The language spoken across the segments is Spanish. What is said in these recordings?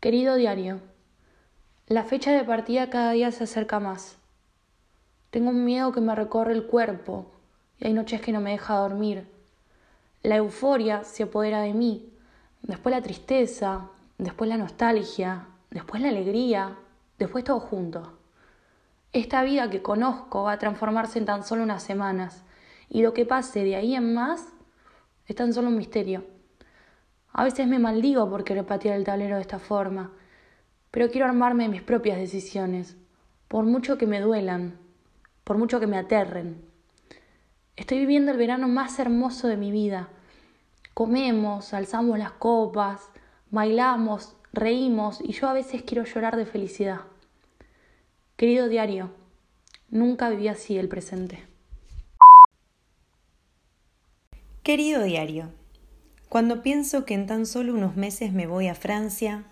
Querido diario, la fecha de partida cada día se acerca más. Tengo un miedo que me recorre el cuerpo y hay noches que no me deja dormir. La euforia se apodera de mí, después la tristeza, después la nostalgia, después la alegría, después todo junto. Esta vida que conozco va a transformarse en tan solo unas semanas y lo que pase de ahí en más es tan solo un misterio. A veces me maldigo por querer patear el tablero de esta forma, pero quiero armarme mis propias decisiones, por mucho que me duelan, por mucho que me aterren. Estoy viviendo el verano más hermoso de mi vida. Comemos, alzamos las copas, bailamos, reímos y yo a veces quiero llorar de felicidad. Querido diario, nunca viví así el presente. Querido diario, cuando pienso que en tan solo unos meses me voy a Francia,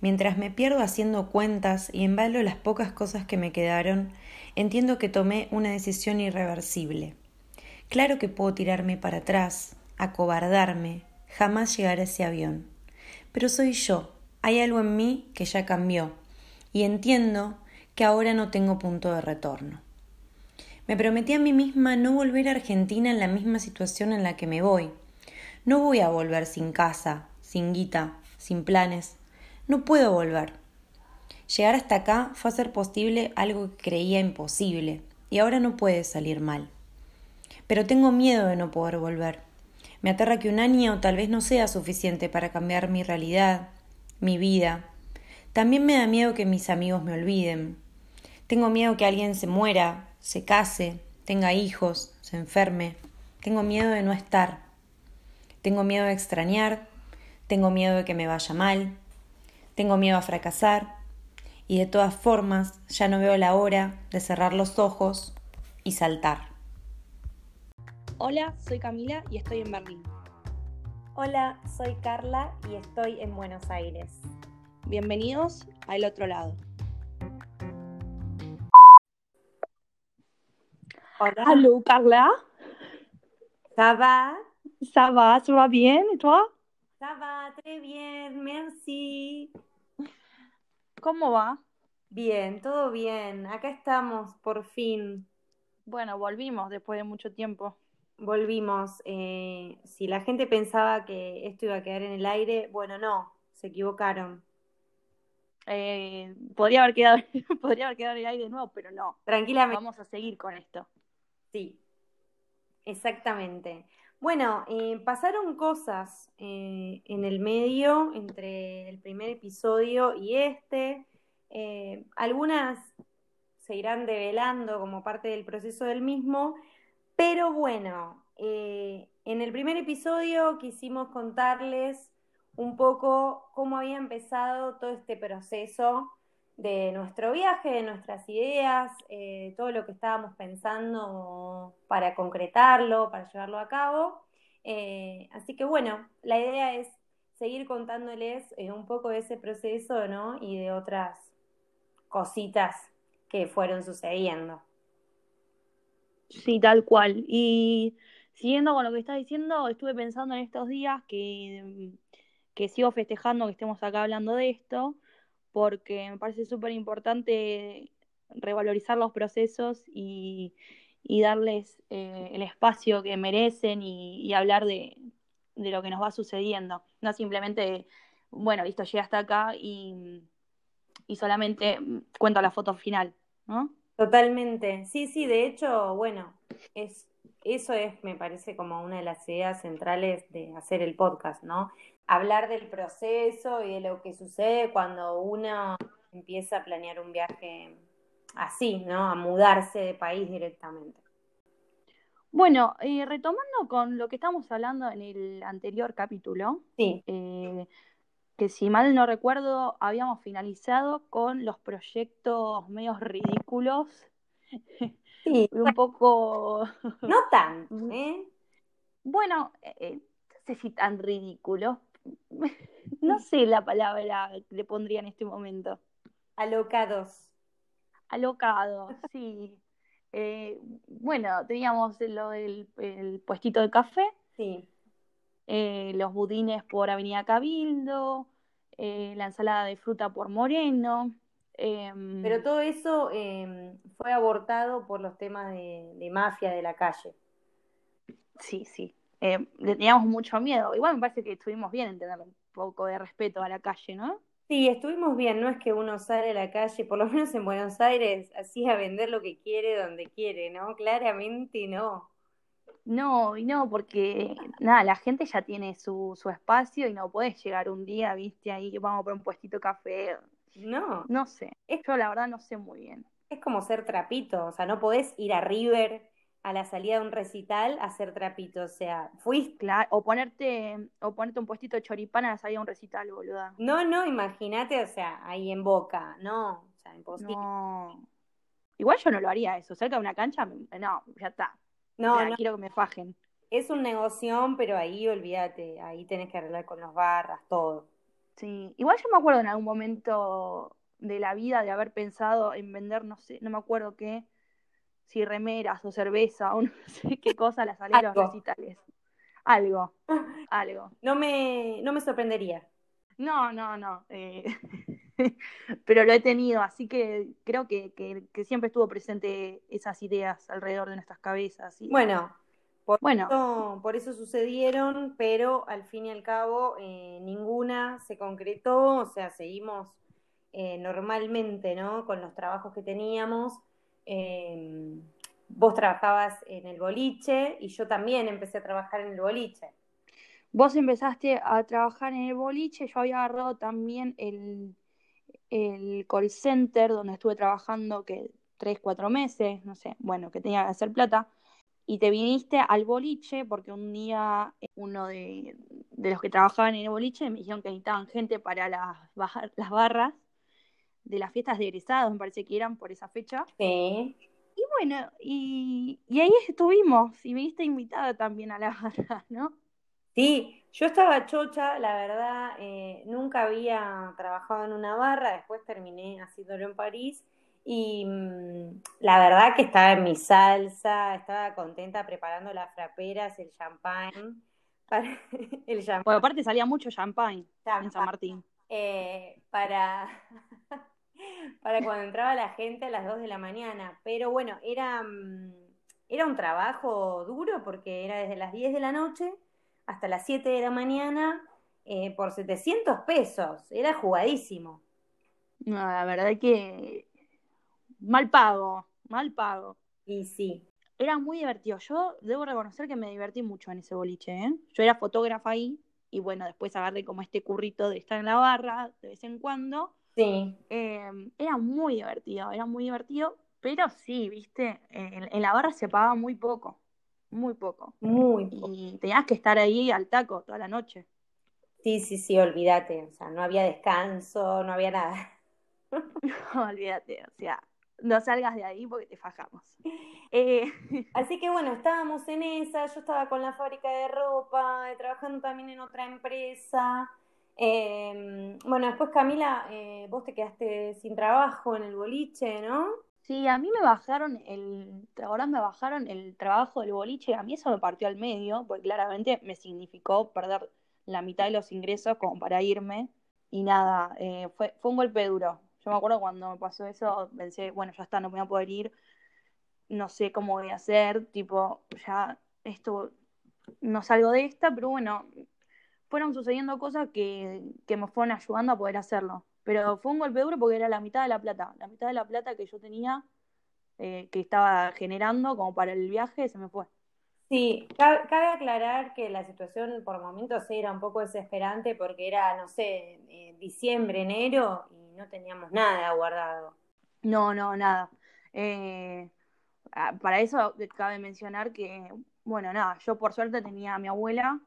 mientras me pierdo haciendo cuentas y embalo las pocas cosas que me quedaron, entiendo que tomé una decisión irreversible. Claro que puedo tirarme para atrás, acobardarme, jamás llegar a ese avión. Pero soy yo, hay algo en mí que ya cambió, y entiendo que ahora no tengo punto de retorno. Me prometí a mí misma no volver a Argentina en la misma situación en la que me voy, no voy a volver sin casa, sin guita, sin planes. No puedo volver. Llegar hasta acá fue hacer posible algo que creía imposible, y ahora no puede salir mal. Pero tengo miedo de no poder volver. Me aterra que un año tal vez no sea suficiente para cambiar mi realidad, mi vida. También me da miedo que mis amigos me olviden. Tengo miedo que alguien se muera, se case, tenga hijos, se enferme. Tengo miedo de no estar. Tengo miedo de extrañar, tengo miedo de que me vaya mal, tengo miedo a fracasar y de todas formas ya no veo la hora de cerrar los ojos y saltar. Hola, soy Camila y estoy en Berlín. Hola, soy Carla y estoy en Buenos Aires. Bienvenidos a El Otro Lado. Hola. Hola, Carla. Ça va? Ça va, ça va bien, et toi? Ça va, très bien, merci. ¿Cómo va? Bien, todo bien. Acá estamos, por fin. Bueno, volvimos después de mucho tiempo. Volvimos. Eh, si la gente pensaba que esto iba a quedar en el aire, bueno, no, se equivocaron. Eh, podría haber quedado, podría haber quedado en el aire de nuevo, pero no. Tranquilamente. Vamos a seguir con esto. Sí, exactamente. Bueno, eh, pasaron cosas eh, en el medio entre el primer episodio y este. Eh, algunas se irán develando como parte del proceso del mismo, pero bueno, en el primer episodio quisimos contarles un poco cómo había empezado todo este proceso de nuestro viaje, de nuestras ideas, eh, todo lo que estábamos pensando para concretarlo, para llevarlo a cabo. Eh, así que bueno, la idea es seguir contándoles eh, un poco de ese proceso, ¿no? Y de otras cositas que fueron sucediendo. Sí, tal cual. Y siguiendo con lo que estás diciendo, estuve pensando en estos días que, que sigo festejando que estemos acá hablando de esto porque me parece súper importante revalorizar los procesos y, darles eh, el espacio que merecen y, hablar de, de, lo que nos va sucediendo. No simplemente, bueno, listo, llegué hasta acá y, y solamente cuento la foto final, ¿no? Totalmente. Sí, sí, de hecho, bueno, es, eso es, me parece, como una de las ideas centrales de hacer el podcast, ¿no? Hablar del proceso y de lo que sucede cuando uno empieza a planear un viaje así, ¿no? A mudarse de país directamente. Bueno, eh, retomando con lo que estamos hablando en el anterior capítulo, sí. eh, que si mal no recuerdo, habíamos finalizado con los proyectos medios ridículos. Sí. un poco. No tanto, ¿eh? Bueno, eh, no sé si tan ridículos, no sé la palabra que le pondría en este momento. Alocados. Alocados, sí. Eh, bueno, teníamos lo del el puestito de café. Sí. Eh, los budines por Avenida Cabildo. eh, la ensalada de fruta por Moreno. em, Pero todo eso eh, fue abortado por los temas de, de mafia de la calle. Sí, sí. Eh, le teníamos mucho miedo. Igual me parece que estuvimos bien en tener un poco de respeto a la calle, ¿no? Sí, estuvimos bien, no es que uno sale a la calle, por lo menos en Buenos Aires, así a vender lo que quiere donde quiere, ¿no? Claramente no. No, y no, porque nada, la gente ya tiene su, su espacio y no podés llegar un día, viste, ahí vamos por un puestito café. No, No sé. Es- Yo la verdad no sé muy bien. es como ser trapito, o sea, no podés ir a River a la salida de un recital a ser trapito, o sea, fuiste. Claro, o ponerte, o ponerte un puestito de choripán a la salida de un recital, boluda. No, no, imagínate, o sea, ahí en Boca, no, o sea, imposible. No. Igual yo no lo haría eso. Cerca de una cancha, no, ya está. No, O sea, no, quiero que me fajen. es un negocio, pero ahí olvídate, ahí tenés que arreglar con los barras, todo. Sí. Igual yo me acuerdo en algún momento de la vida de haber pensado en vender, no sé, no me acuerdo qué, si remeras o cerveza o no sé qué cosa a la salida de los Algo. recitales. Algo, algo. No me, no me sorprendería. No, no, no. eh, pero lo he tenido, así que creo que, que- que siempre estuvo presente esas ideas alrededor de nuestras cabezas. y- Bueno, por Bueno. eso, por eso sucedieron, pero al fin y al cabo eh, ninguna se concretó, o sea, seguimos eh, normalmente, ¿no? Con los trabajos que teníamos. Eh, vos trabajabas en el boliche y yo también empecé a trabajar en el boliche. Vos empezaste a trabajar en el boliche, yo había agarrado también el, el call center donde estuve trabajando que tres, cuatro meses, no sé, bueno, que tenía que hacer plata, y te viniste al boliche porque un día eh, uno de, de los que trabajaban en el boliche me dijeron que necesitaban gente para las, las barras de las fiestas de egresados, me parece que eran por esa fecha. Sí. Y bueno, y, y ahí estuvimos, y viniste invitada también a la barra, ¿no? Sí, yo estaba chocha, la verdad, eh, nunca había trabajado en una barra, después terminé haciéndolo en París y mm, la verdad que estaba en mi salsa, estaba contenta preparando las fraperas, el champán, para, el champán, Bueno, aparte salía mucho champagne en San Martín. eh, para, para cuando entraba la gente a las 2 de la mañana, pero bueno, era, mm, era un trabajo duro porque era desde las 10 de la noche hasta las 7 de la mañana eh, por 700 pesos. Era jugadísimo. No, la verdad que mal pago, mal pago. Y sí, Era muy divertido. Yo debo reconocer que me divertí mucho en ese boliche, ¿eh? Yo era fotógrafa ahí y bueno, después agarré como este currito de estar en la barra de vez en cuando. Sí. Eh, era muy divertido, era muy divertido, pero sí, viste, en, en la barra se pagaba muy poco, muy poco. Muy poco. Y tenías que estar ahí al taco toda la noche. Sí, sí, sí, olvídate. O sea, no había descanso, no había nada. Olvídate, o sea, no salgas de ahí porque te fajamos. Eh, Así que bueno, estábamos en esa, yo estaba con la fábrica de ropa, trabajando también en otra empresa. Eh, bueno, después Camila, eh, vos te quedaste sin trabajo en el boliche, ¿no? sí, a mí me bajaron el, ahora me bajaron el trabajo del boliche, a mí eso me partió al medio, porque claramente me significó perder la mitad de los ingresos como para irme. Y nada, eh, fue, fue un golpe duro. Yo me acuerdo cuando me pasó eso, pensé, bueno, ya está, no me voy a poder ir, no sé cómo voy a hacer, tipo, ya esto, no salgo de esta, pero bueno, fueron sucediendo cosas que, que me fueron ayudando a poder hacerlo. Pero fue un golpe duro porque era la mitad de la plata, la mitad de la plata que yo tenía, eh, que estaba generando como para el viaje, se me fue. Sí, cabe, aclarar que la situación por momentos era un poco desesperante porque era, no sé, eh, diciembre, enero y no teníamos nada guardado. No, no, nada. Eh, para eso cabe mencionar que, bueno, nada, yo por suerte tenía a mi abuela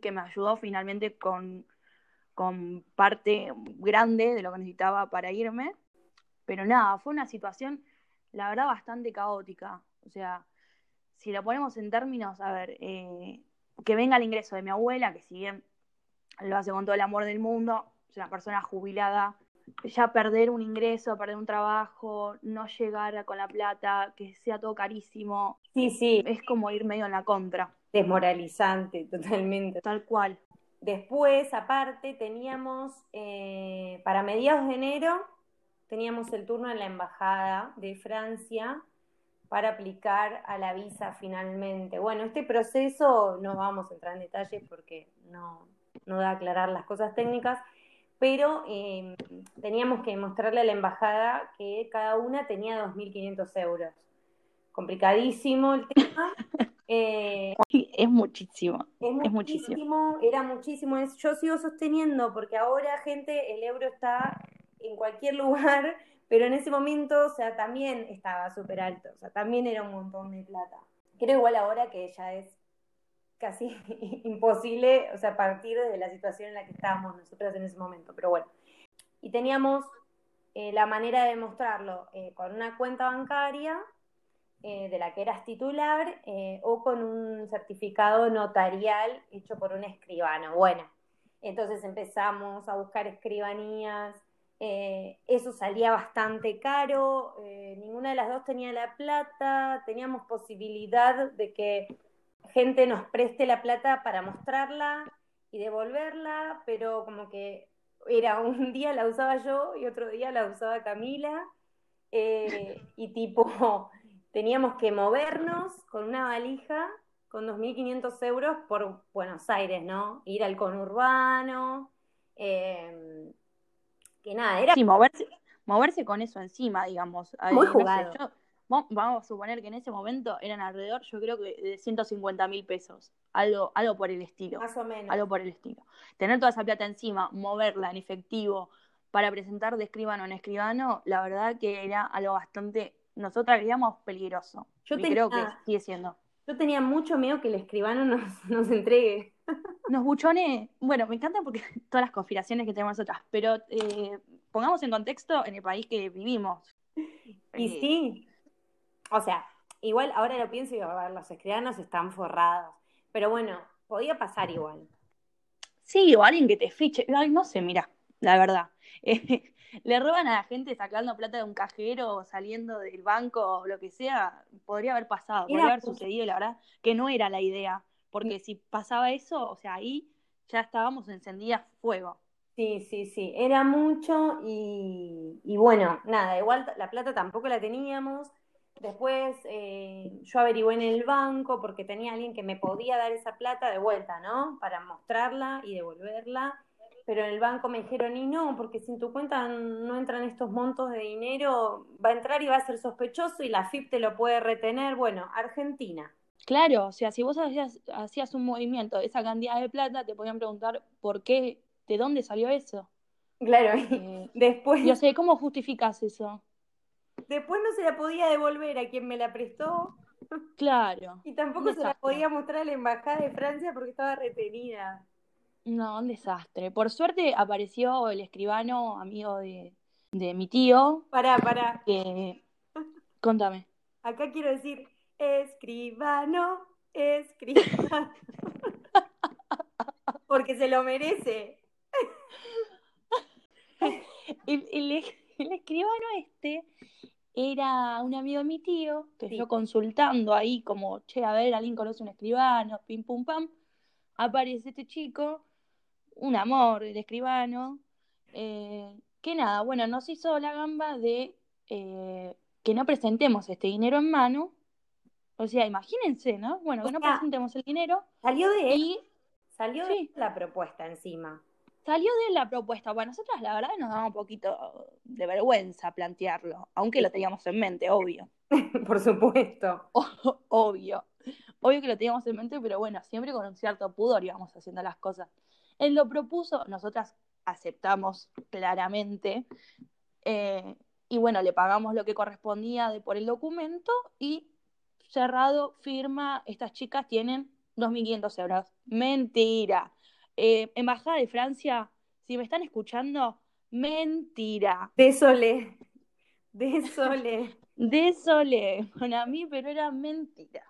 que me ayudó finalmente con, con parte grande de lo que necesitaba para irme. Pero nada, fue una situación, la verdad, bastante caótica. O sea, si lo ponemos en términos, a ver, eh, que venga el ingreso de mi abuela, que si bien lo hace con todo el amor del mundo, es una persona jubilada, ya perder un ingreso, perder un trabajo, no llegar con la plata, que sea todo carísimo, Sí, sí, es como ir medio en la contra, desmoralizante totalmente. tal cual. Después, aparte, teníamos, eh, para mediados de enero, teníamos el turno en la Embajada de Francia para aplicar a la visa finalmente. Bueno, este proceso no vamos a entrar en detalles porque no, no da a aclarar las cosas técnicas, pero eh, teníamos que mostrarle a la embajada que cada una tenía 2.500 euros. Complicadísimo el tema. Eh, es muchísimo. Es, muchísimo, Era muchísimo. Yo sigo sosteniendo porque ahora, gente, el euro está en cualquier lugar, pero en ese momento, o sea, también estaba súper alto. O sea, también era un montón de plata. Creo igual ahora que ya es casi imposible, o sea, partir de la situación en la que estábamos nosotros en ese momento, pero bueno. Y teníamos eh, la manera de mostrarlo eh, con una cuenta bancaria eh, de la que eras titular o con un certificado notarial hecho por un escribano. Bueno, entonces empezamos a buscar escribanías, eso salía bastante caro, ninguna de las dos tenía la plata, teníamos posibilidad de que gente nos preste la plata para mostrarla y devolverla, pero como que era un día la usaba yo y otro día la usaba Camila, eh, y tipo, teníamos que movernos con una valija con 2.500 euros por Buenos Aires, ¿no? Ir al conurbano, eh, que nada, era... Sí, moverse, moverse con eso encima, digamos. Muy jugado vamos a suponer que en ese momento eran alrededor, yo creo que de 150 mil pesos, algo, algo por el estilo. Más o menos. Algo por el estilo. Tener toda esa plata encima, moverla en efectivo para presentar de escribano en escribano, la verdad que era algo bastante, nosotras creíamos peligroso. Yo y creo que sigue siendo. Yo tenía mucho miedo que el escribano nos, nos entregue. Nos buchone, bueno, me encanta porque todas las conspiraciones que tenemos nosotras, pero eh, pongamos en contexto en el país que vivimos. Y eh, sí, o sea, igual ahora lo pienso y a ver, los escribanos están forrados. Pero bueno, podía pasar igual. Sí, o alguien que te fiche. Ay, no sé, mira, la verdad. le roban a la gente sacando plata de un cajero, saliendo del banco o lo que sea. Podría haber pasado, podría haber sucedido, la verdad, que no era la idea. Porque si pasaba eso, o sea, ahí ya estábamos encendidas fuego. Sí, sí, sí, era mucho y, y bueno, nada, igual la plata tampoco la teníamos Después eh, yo averigué en el banco porque tenía alguien que me podía dar esa plata de vuelta, ¿no? Para mostrarla y devolverla. Pero en el banco me dijeron, y no, porque si en tu cuenta no entran estos montos de dinero, va a entrar y va a ser sospechoso y la FIP te lo puede retener. Bueno, Argentina. Claro, o sea, si vos hacías, hacías un movimiento de esa cantidad de plata, te podían preguntar por qué, de dónde salió eso. Claro, eh, después. Yo sé, ¿cómo justificas eso? Después no se la podía devolver a quien me la prestó. Claro. Y tampoco se la podía mostrar a la embajada de Francia porque estaba retenida. No, un desastre. Por suerte apareció el escribano amigo de, mi tío. Pará, pará. Que... Contame. Acá quiero decir, escribano, escribano. porque se lo merece. el, el, el escribano este era un amigo de mi tío, que yo consultando ahí como, che, a ver, alguien conoce un escribano, pim pum pam, aparece este chico, un amor, el escribano, eh, que nada, bueno, nos hizo la gamba de eh, que no presentemos este dinero en mano, o sea, imagínense, ¿no? Bueno, que no presentemos el dinero. Salió de él. Salió de la propuesta encima salió de la propuesta. Bueno, nosotras la verdad nos daba un poquito de vergüenza plantearlo, aunque lo teníamos en mente, obvio. Por supuesto. obvio. Obvio que lo teníamos en mente, pero bueno, siempre con un cierto pudor íbamos haciendo las cosas. Él lo propuso, nosotras aceptamos claramente. Eh, y bueno, le pagamos lo que correspondía de, por el documento y cerrado, firma, estas chicas tienen 2.500 euros. Mentira. Eh, Embajada de Francia, si me están escuchando, mentira. Desole. Desole. Desole. Con a mí, pero era mentira.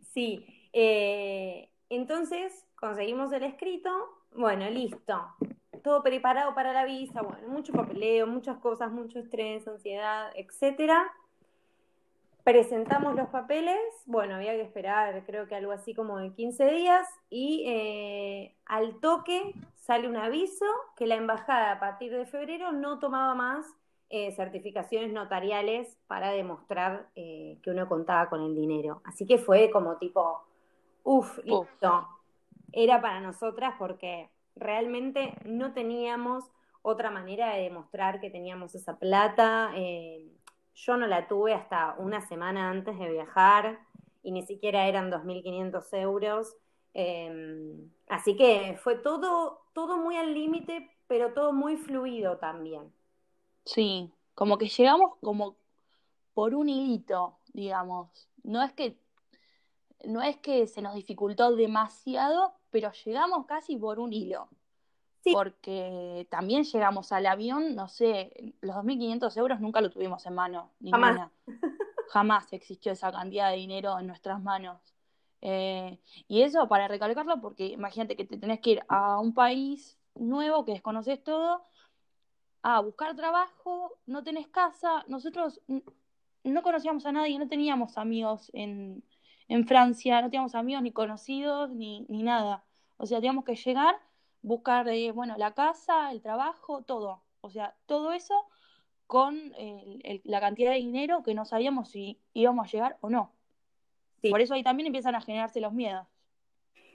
Sí. Eh, entonces conseguimos el escrito. Bueno, listo. Todo preparado para la visa. Bueno, mucho papeleo, muchas cosas, mucho estrés, ansiedad, etcétera. presentamos los papeles, bueno, había que esperar creo que algo así como de 15 días y eh, al toque sale un aviso que la embajada a partir de febrero no tomaba más eh, certificaciones notariales para demostrar eh, que uno contaba con el dinero. Así que fue como tipo, uff, listo. Era para nosotras porque realmente no teníamos otra manera de demostrar que teníamos esa plata. Eh, yo no la tuve hasta una semana antes de viajar y ni siquiera eran 2.500 euros. así que fue todo, todo muy al límite, pero todo muy fluido también. Sí, como que llegamos como por un hilito, digamos. No es que no es que se nos dificultó demasiado, pero llegamos casi por un hilo. Porque también llegamos al avión, no sé, los 2.500 euros nunca lo tuvimos en mano, ninguna. Jamás. existió esa cantidad de dinero en nuestras manos. Eh, y eso para recalcarlo, porque imagínate que te tenés que ir a un país nuevo que desconoces todo a buscar trabajo, no tenés casa, nosotros no conocíamos a nadie, no teníamos amigos en, Francia, no teníamos amigos ni conocidos ni, ni nada. O sea, teníamos que llegar, buscar, eh, bueno, la casa, el trabajo, todo. O sea, todo eso con la cantidad de dinero que no sabíamos si íbamos a llegar o no. Por eso ahí también empiezan a generarse los miedos,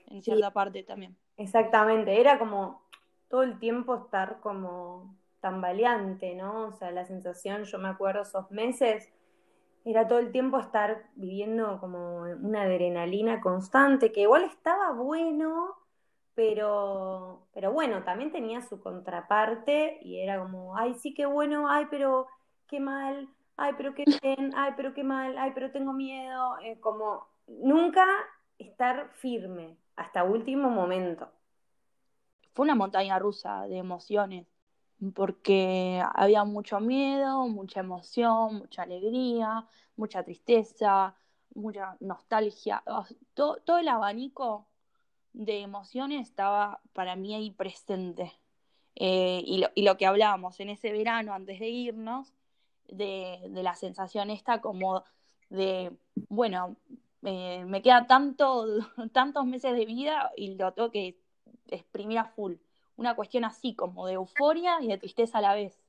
en cierta parte también. Exactamente, era como todo el tiempo estar como tambaleante, ¿no? O sea, la sensación, yo me acuerdo esos meses, era todo el tiempo estar viviendo como una adrenalina constante, que igual estaba bueno, pero, pero bueno, también tenía su contraparte y era como, ay, sí, qué bueno, ay, pero qué mal, ay, pero qué bien, ay, pero qué mal, ay, pero tengo miedo, como nunca estar firme hasta último momento. Fue una montaña rusa de emociones porque había mucho miedo, mucha emoción, mucha alegría, mucha tristeza, mucha nostalgia, todo, el abanico de emociones estaba para mí ahí presente. Eh, y, lo, que hablábamos en ese verano antes de irnos, de, la sensación esta como de, bueno, eh, me queda tanto, tantos meses de vida y lo tengo que exprimir a full una cuestión así, como de euforia y de tristeza a la vez.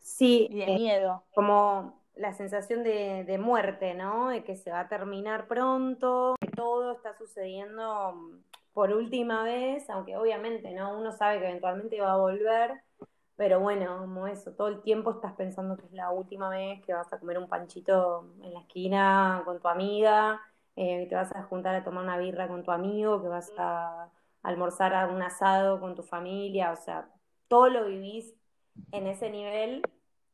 Sí. Y de eh, miedo. Como la sensación de, muerte, ¿no? De que se va a terminar pronto, que todo está sucediendo mm, por última vez, aunque obviamente, ¿no? Uno sabe que eventualmente va a volver, pero bueno, como eso, todo el tiempo estás pensando que es la última vez que vas a comer un panchito en la esquina con tu amiga, eh, que te vas a juntar a tomar una birra con tu amigo, que vas a almorzar a un asado con tu familia, o sea, todo lo vivís en ese nivel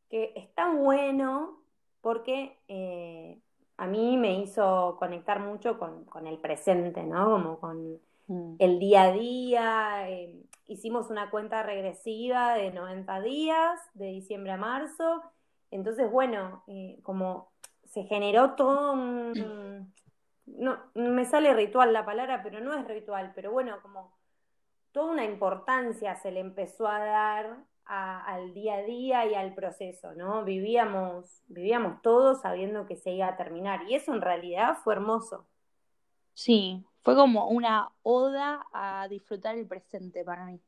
que es tan bueno porque eh, a mí me hizo conectar mucho con, el presente, ¿no? Como con mm. el día a día. Eh, hicimos una cuenta regresiva de 90 días, de diciembre a marzo. Entonces, bueno, eh, como se generó todo un, no me sale ritual la palabra, pero no es ritual, pero bueno, como toda una importancia se le empezó a dar al día a día y al proceso, ¿no? Vivíamos, vivíamos todos sabiendo que se iba a terminar y eso en realidad fue hermoso. Sí, fue como una oda a disfrutar el presente para mí,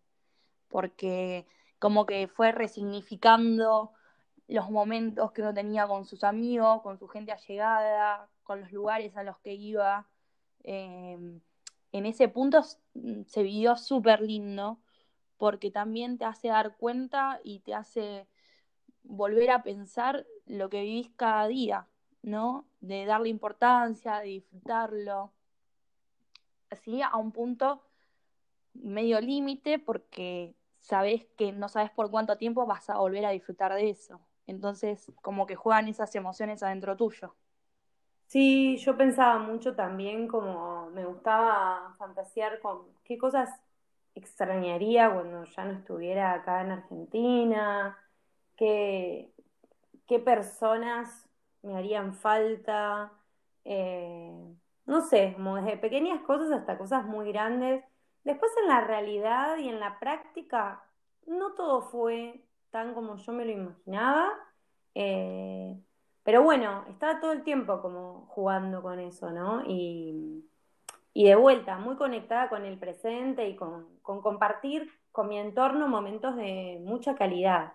porque como que fue resignificando los momentos que uno tenía con sus amigos, con su gente allegada, con los lugares a los que iba. Em, en ese punto mm, se vivió súper lindo porque también te hace dar cuenta y te hace volver a pensar lo que vivís cada día, ¿no? De darle importancia, de disfrutarlo. Así a un punto medio límite porque sabes que no sabes por cuánto tiempo vas a volver a disfrutar de eso. Entonces, como que juegan esas emociones adentro tuyo. Sí, yo pensaba mucho también como me gustaba fantasear con qué cosas extrañaría cuando ya no estuviera acá en Argentina, qué, qué personas me harían falta, eh, no sé, como desde pequeñas cosas hasta cosas muy grandes. Después en la realidad y en la práctica, no todo fue tan como yo me lo imaginaba. Eh, pero bueno, estaba todo el tiempo como jugando con eso, ¿no? Y, y de vuelta, muy conectada con el presente y con, con compartir con mi entorno momentos de mucha calidad.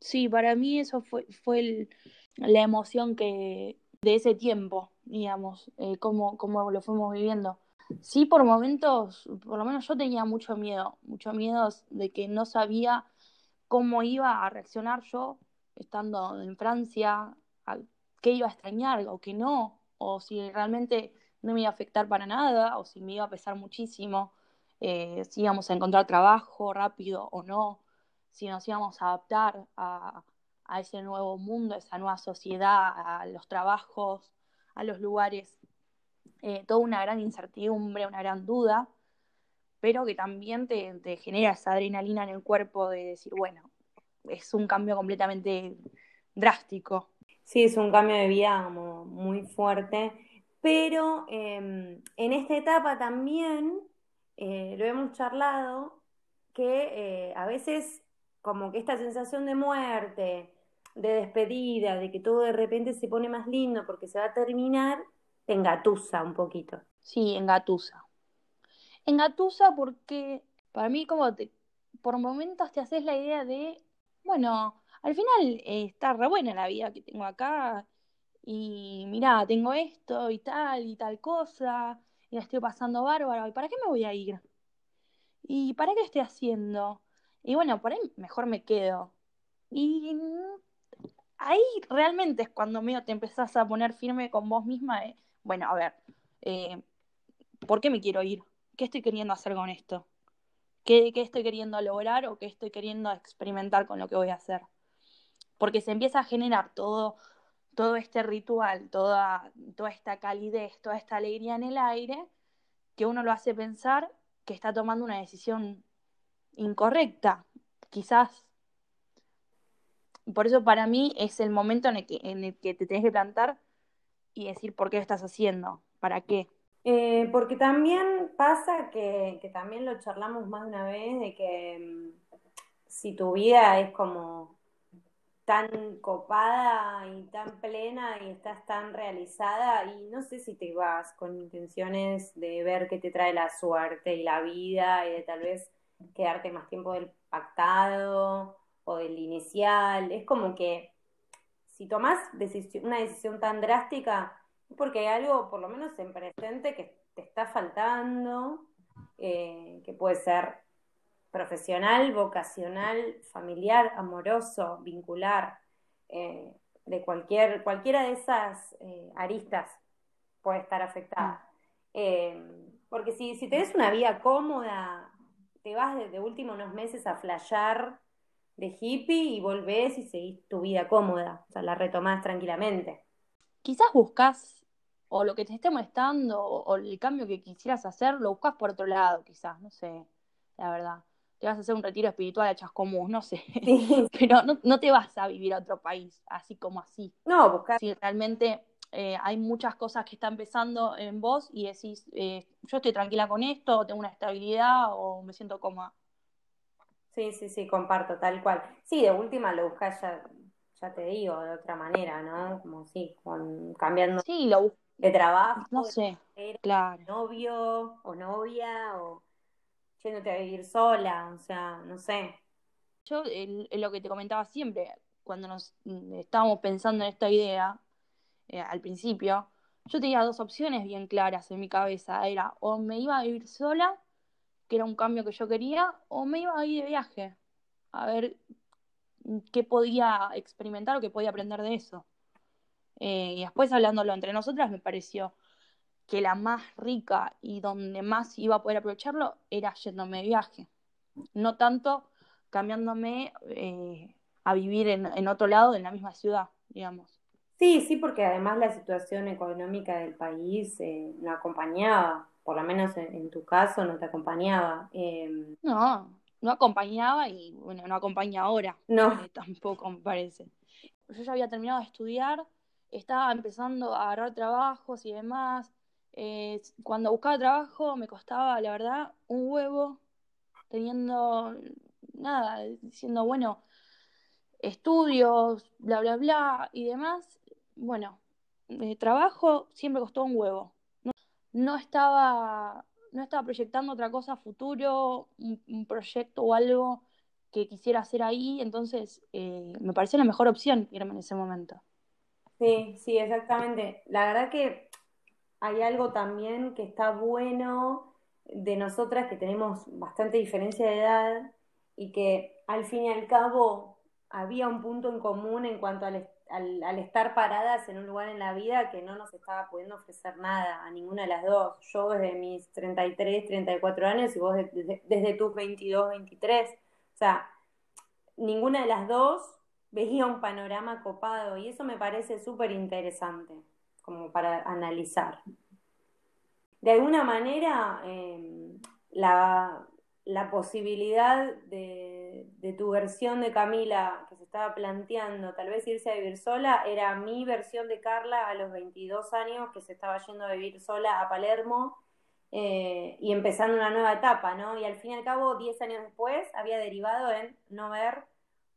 Sí, para mí eso fue, fue la emoción que de ese tiempo, digamos, eh, cómo, cómo lo fuimos viviendo. Sí, por momentos, por lo menos yo tenía mucho miedo, mucho miedo de que no sabía cómo iba a reaccionar yo estando en Francia, qué iba a extrañar o qué no, o si realmente no me iba a afectar para nada, o si me iba a pesar muchísimo, eh, si íbamos a encontrar trabajo rápido o no, si nos íbamos a adaptar a, a ese nuevo mundo, a esa nueva sociedad, a los trabajos, a los lugares. Eh, toda una gran incertidumbre, una gran duda, pero que también te, te, genera esa adrenalina en el cuerpo de decir, bueno, es un cambio completamente drástico. Sí, es un cambio de vida como muy fuerte, pero eh, en esta etapa también eh, lo hemos charlado que eh, a veces como que esta sensación de muerte, de despedida, de que todo de repente se pone más lindo porque se va a terminar, te engatusa un poquito. Sí, engatusa. Engatusa porque para mí como te, por momentos te haces la idea de, bueno, al final eh, está re buena la vida que tengo acá y mira, tengo esto y tal y tal cosa y la estoy pasando bárbaro, ¿y para qué me voy a ir? ¿Y para qué estoy haciendo? Y bueno, por ahí mejor me quedo. Y ahí realmente es cuando medio te empezás a poner firme con vos misma. bueno, a ver, eh, ¿por qué me quiero ir? ¿Qué estoy queriendo hacer con esto? ¿Qué, ¿Qué, estoy queriendo lograr o qué estoy queriendo experimentar con lo que voy a hacer? Porque se empieza a generar todo, todo este ritual, toda, toda esta calidez, toda esta alegría en el aire, que uno lo hace pensar que está tomando una decisión incorrecta, quizás. Por eso para mí es el momento en el que, en el que te tenés que plantar y decir por qué lo estás haciendo, para qué. Eh, porque también pasa que, que, también lo charlamos más de una vez, de que mm, si tu vida es como tan copada y tan plena y estás tan realizada y no sé si te vas con intenciones de ver qué te trae la suerte y la vida y de tal vez quedarte más tiempo del pactado o del inicial. Es como que si tomas una decisión tan drástica porque hay algo, por lo menos en presente, que te está faltando, eh, que puede ser profesional, vocacional, familiar, amoroso, vincular, eh, de cualquier, cualquiera de esas eh, aristas puede estar afectada. Mm. porque si, si tenés una vida cómoda, te vas de, último unos meses a flashear de hippie y volvés y seguís tu vida cómoda, o sea, la retomás tranquilamente. Quizás buscas o lo que te esté molestando o, el cambio que quisieras hacer, lo buscas por otro lado, quizás, no sé, la verdad. Te vas a hacer un retiro espiritual a Chascomús, no sé. Pero no, no, te vas a vivir a otro país, así como así. No, buscar. Si realmente eh, hay muchas cosas que están empezando en vos y decís, eh, yo estoy tranquila con esto, tengo una estabilidad o me siento cómoda. Sí, sí, sí, comparto, tal cual. Sí, de última lo buscas ya, ya te digo, de otra manera, ¿no? Como sí, con, cambiando sí, lo de trabajo, no sé, claro. novio o novia o yéndote a vivir sola, o sea, no sé. Yo, lo que te comentaba siempre, cuando nos mm, estábamos pensando en esta idea, eh, al principio, yo tenía dos opciones bien claras en mi cabeza. Era o me iba a vivir sola, que era un cambio que yo quería, o me iba a ir de viaje, a ver qué podía experimentar o qué podía aprender de eso. Eh, y después hablándolo entre nosotras, me pareció que la más rica y donde más iba a poder aprovecharlo era yéndome de viaje. No tanto cambiándome eh, a vivir en, en otro lado, en la misma ciudad, digamos. Sí, sí, porque además la situación económica del país eh, no acompañaba, por lo menos en, tu caso no te acompañaba. Em, no, no acompañaba y bueno, no acompaña ahora. No. Eh, tampoco me parece. Yo ya había terminado de estudiar, estaba empezando a agarrar trabajos y demás. Eh, cuando buscaba trabajo me costaba, la verdad, un huevo, teniendo nada, diciendo, bueno, estudios, bla, bla, bla y demás bueno, el trabajo siempre costó un huevo. No, estaba, no estaba proyectando otra cosa futuro, un, proyecto o algo que quisiera hacer ahí, entonces eh, me pareció la mejor opción irme en ese momento. Sí, sí, exactamente. La verdad que hay algo también que está bueno de nosotras que tenemos bastante diferencia de edad y que al fin y al cabo había un punto en común en cuanto al, al, estar paradas en un lugar en la vida que no nos estaba pudiendo ofrecer nada a ninguna de las dos. Yo desde mis 33, 34 años y vos desde, tus 22, 23. O sea, ninguna de las dos veía un panorama copado y eso me parece súper interesante como para analizar. De alguna manera, eh, la, la posibilidad de, de, tu versión de Camila que se estaba planteando, tal vez irse a vivir sola, era mi versión de Carla a los 22 años que se estaba yendo a vivir sola a Palermo eh, y empezando una nueva etapa, ¿no? Y al fin y al cabo, 10 años después, había derivado en no ver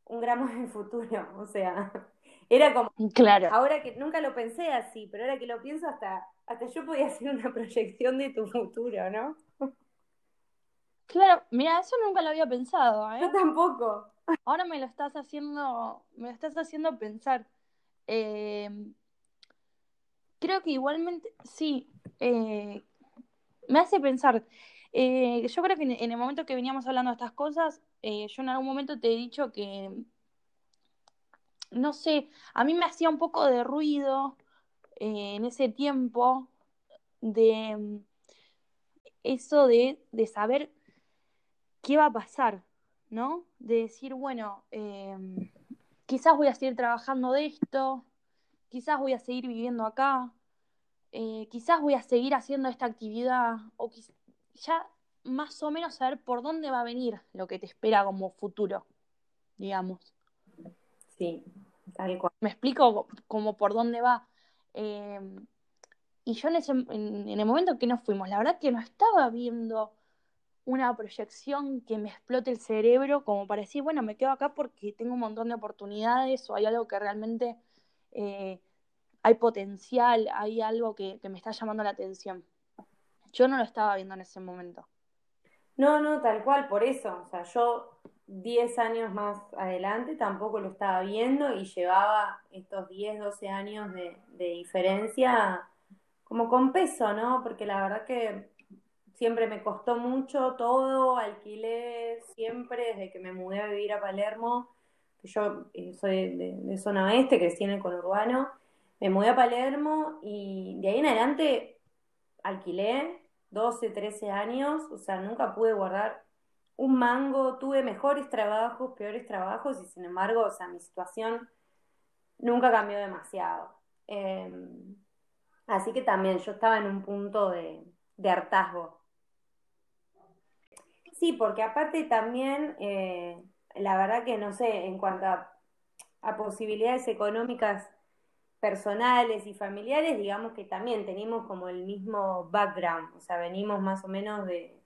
un gramo de futuro, o sea, era como... Claro. Ahora que nunca lo pensé así, pero ahora que lo pienso, hasta, hasta yo podía hacer una proyección de tu futuro, ¿no? Claro, mira, eso nunca lo había pensado, ¿eh? Yo tampoco. Ahora me lo estás haciendo, me lo estás haciendo pensar. Eh, creo que igualmente, sí, eh, me hace pensar. Eh, yo creo que en, el momento que veníamos hablando de estas cosas, yo en algún momento te he dicho que, no sé, a mí me hacía un poco de ruido en ese tiempo de eso de, de saber qué va a pasar, ¿no? De decir, bueno, em, quizás voy a seguir trabajando de esto, quizás voy a seguir viviendo acá, eh, quizás voy a seguir haciendo esta actividad, o ya más o menos saber por dónde va a venir lo que te espera como futuro, digamos. Sí, tal cual. Me explico como por dónde va. Em, y yo en, ese, en, el momento que nos fuimos, la verdad que no estaba viendo una proyección que me explote el cerebro como para decir, bueno, me quedo acá porque tengo un montón de oportunidades o hay algo que realmente eh, hay potencial, hay algo que, me está llamando la atención. Yo no lo estaba viendo en ese momento. No, no, tal cual, por eso. O sea, yo 10 años más adelante tampoco lo estaba viendo y llevaba estos 10, 12 años de, de diferencia como con peso, ¿no? Porque la verdad que siempre me costó mucho todo, alquilé siempre desde que me mudé a vivir a Palermo, que yo eh, soy de, zona oeste, crecí en el conurbano, me mudé a Palermo y de ahí en adelante alquilé 12, 13 años, o sea, nunca pude guardar un mango, tuve mejores trabajos, peores trabajos y sin embargo, o sea, mi situación nunca cambió demasiado. Em, así que también yo estaba en un punto de, hartazgo. Sí, porque aparte también, eh, la verdad que no sé, en cuanto a, posibilidades económicas personales y familiares, digamos que también tenemos como el mismo background, o sea, venimos más o menos de,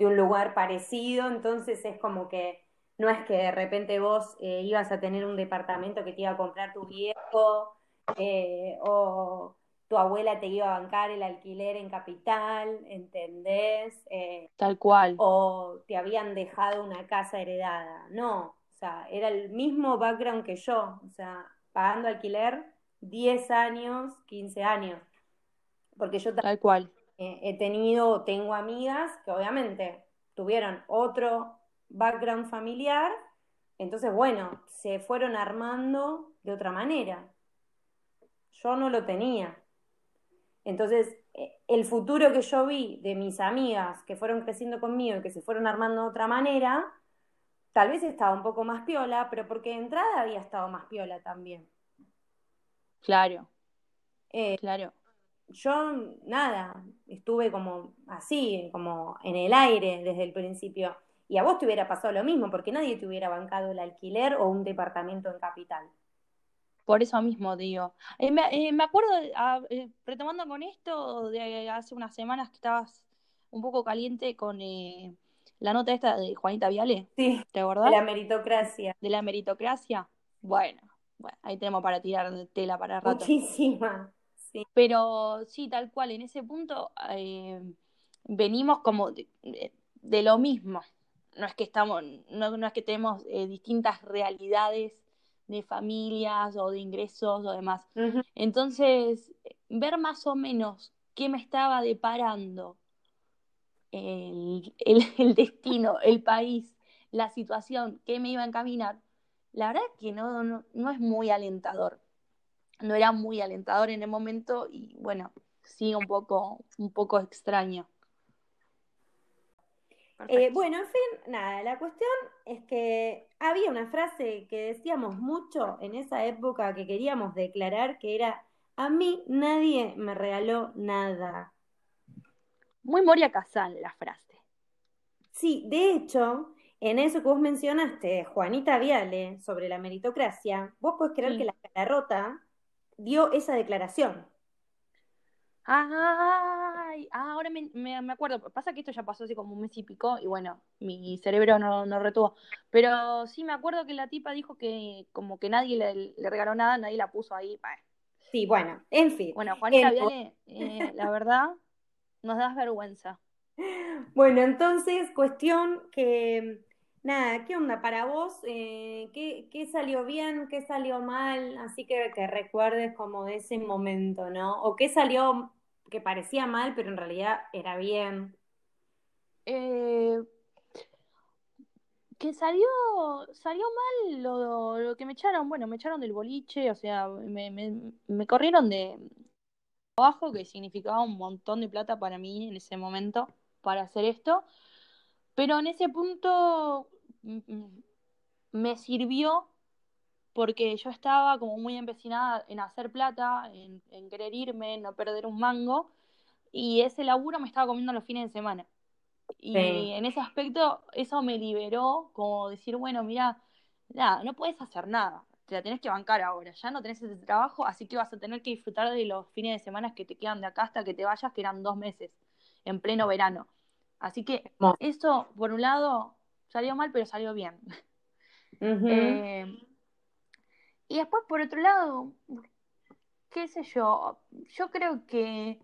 un lugar parecido, entonces es como que no es que de repente vos eh, ibas a tener un departamento que te iba a comprar tu viejo, eh, o tu abuela te iba a bancar el alquiler en capital, ¿entendés? Eh, Tal cual. O te habían dejado una casa heredada. No, o sea, era el mismo background que yo, o sea, pagando alquiler 10 años, 15 años. Porque yo Tal cual. he tenido, tengo amigas que obviamente tuvieron otro background familiar, entonces, bueno, se fueron armando de otra manera. Yo no lo tenía. Entonces, eh, el futuro que yo vi de mis amigas que fueron creciendo conmigo y que se fueron armando de otra manera, tal vez estaba un poco más piola, pero porque de entrada había estado más piola también. Claro. Eh, claro. Yo, nada, estuve como así, como en el aire desde el principio. Y a vos te hubiera pasado lo mismo, porque nadie te hubiera bancado el alquiler o un departamento en capital. Por eso mismo digo. Eh, eh, me, acuerdo, ah, eh, retomando con esto, de hace unas semanas que estabas un poco caliente con la nota esta de Juanita Viale. Sí. ¿Te acordás? De la meritocracia. De la meritocracia. Bueno, bueno, ahí tenemos para tirar tela para rato. Muchísima, sí. Pero sí, tal cual, en ese punto eh, venimos como de, lo mismo. No es que estamos, no, no es que tenemos eh, distintas realidades de familias o de ingresos o demás. Entonces, ver más o menos qué me estaba deparando el, el, destino, el país, la situación, qué me iba a encaminar, la verdad es que no, no, no es muy alentador. No era muy alentador en el momento y bueno, sí un poco, un poco extraño. Eh, bueno, en fin, nada, la cuestión es que había una frase que decíamos mucho en esa época que queríamos declarar que era, a mí nadie me regaló nada. Muy Moria Kazan la frase. Sí, de hecho, en eso que vos mencionaste, Juanita Viale, sobre la meritocracia, vos podés creer que la cara rota dio esa declaración. Ay, ah, ahora me, me, acuerdo. Pasa que esto ya pasó así como un mes y pico y bueno, mi cerebro no, no retuvo. Pero sí me acuerdo que la tipa dijo que como que nadie le, regaló nada, nadie la puso ahí. Sí, bueno, en fin. Bueno, Juanita Viale, eh, la verdad, nos das vergüenza. Bueno, entonces, cuestión que Nada, ¿qué onda para vos? Eh, ¿qué, salió bien? ¿Qué salió mal? Así que que recuerdes como de ese momento, ¿no? ¿O qué salió que parecía mal, pero en realidad era bien? Eh, que salió, salió mal lo, lo, que me echaron, bueno, me echaron del boliche, o sea, me, me, me corrieron de trabajo, que significaba un montón de plata para mí en ese momento para hacer esto. Pero en ese punto mm, mm, me sirvió porque yo estaba como muy empecinada en hacer plata, en, querer irme, no perder un mango, y ese laburo me estaba comiendo los fines de semana. Y en ese aspecto eso me liberó, como decir, bueno, mira, nada, no puedes hacer nada, te la tenés que bancar ahora, ya no tenés ese trabajo, así que vas a tener que disfrutar de los fines de semana que te quedan de acá hasta que te vayas, que eran dos meses, en pleno verano. Así que eso, por un lado, salió mal, pero salió bien. Eh, y después, por otro lado, qué sé yo, yo creo que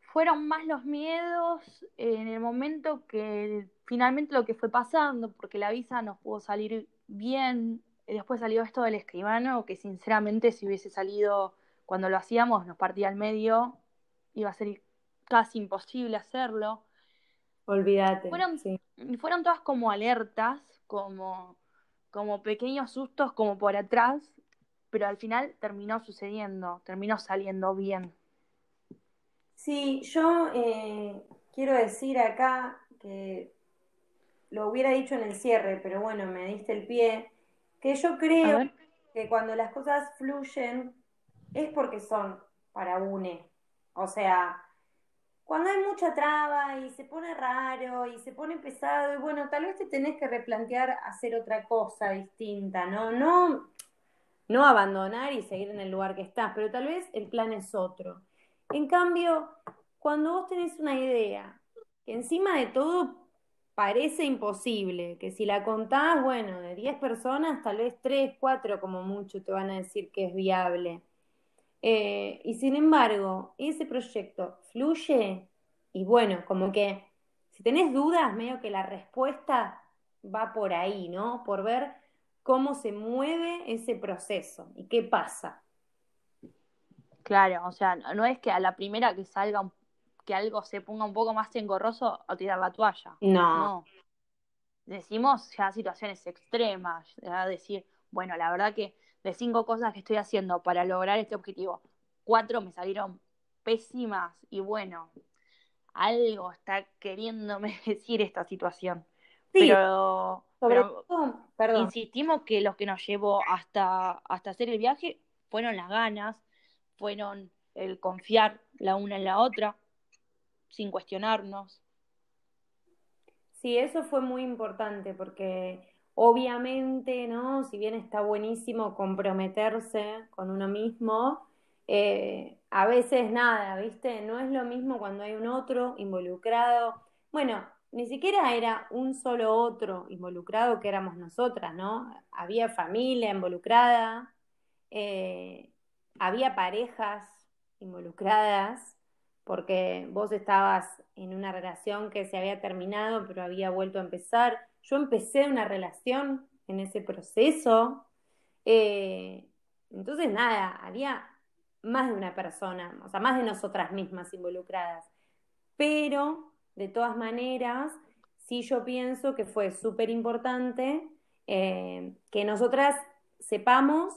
fueron más los miedos en el momento que finalmente lo que fue pasando, porque la visa nos pudo salir bien. Después salió esto del escribano, que sinceramente si hubiese salido cuando lo hacíamos, nos partía al medio, iba a ser casi imposible hacerlo. Olvídate. Fueron, fueron todas como alertas, como, como pequeños sustos, como por atrás, pero al final terminó sucediendo, terminó saliendo bien. Sí, yo eh, quiero decir acá que lo hubiera dicho en el cierre, pero bueno, me diste el pie, que yo creo que cuando las cosas fluyen es porque son para UNE. O sea, cuando hay mucha traba y se pone raro y se pone pesado, y bueno, tal vez te tenés que replantear hacer otra cosa distinta, ¿no? No, no abandonar y seguir en el lugar que estás, pero tal vez el plan es otro. En cambio, cuando vos tenés una idea que encima de todo parece imposible, que si la contás, bueno, de 10 personas, tal vez 3, 4 como mucho te van a decir que es viable eh, y sin embargo, ese proyecto fluye y bueno, como que si tenés dudas, medio que la respuesta va por ahí, ¿no? Por ver cómo se mueve ese proceso y qué pasa. Claro, o sea, no es que a la primera que salga, que algo se ponga un poco más engorroso a tirar la toalla. No. no. Decimos ya situaciones extremas, decir, bueno, la verdad que de cinco cosas que estoy haciendo para lograr este objetivo, cuatro me salieron pésimas y bueno, algo está queriéndome decir esta situación. pero, sobre todo, perdón. insistimos que lo que nos llevó hasta, hasta hacer el viaje fueron las ganas, fueron el confiar la una en la otra, sin cuestionarnos. Sí, eso fue muy importante porque Obviamente, ¿no? Si bien está buenísimo comprometerse con uno mismo, eh, a veces nada, ¿viste? No es lo mismo cuando hay un otro involucrado. Bueno, ni siquiera era un solo otro involucrado que éramos nosotras, ¿no? Había familia involucrada, eh, había parejas involucradas, porque vos estabas en una relación que se había terminado, pero había vuelto a empezar. Yo empecé una relación en ese proceso. Eh, entonces, nada, había más de una persona, o sea, más de nosotras mismas involucradas. Pero, de todas maneras, sí yo pienso que fue súper importante eh, que nosotras sepamos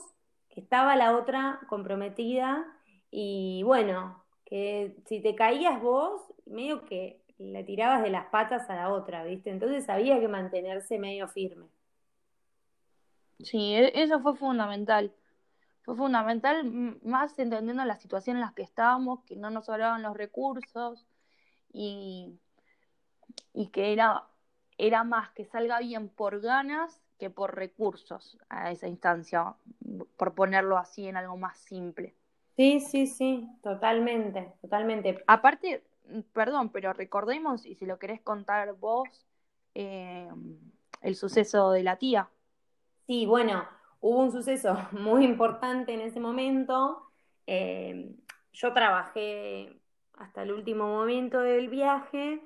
que estaba la otra comprometida y bueno, que si te caías vos, medio que le tirabas de las patas a la otra, ¿viste? Entonces había que mantenerse medio firme. Sí, e-, eso fue fundamental. Fue fundamental más entendiendo la situación en la que estábamos, que no nos sobraban los recursos y, y que era, era más que salga bien por ganas que por recursos a esa instancia, por ponerlo así en algo más simple. Sí, sí, sí, totalmente, totalmente. Aparte, perdón, pero recordemos, y si lo querés contar vos, eh, el suceso de la tía. Sí, bueno, hubo un suceso muy importante en ese momento. Eh, yo trabajé hasta el último momento del viaje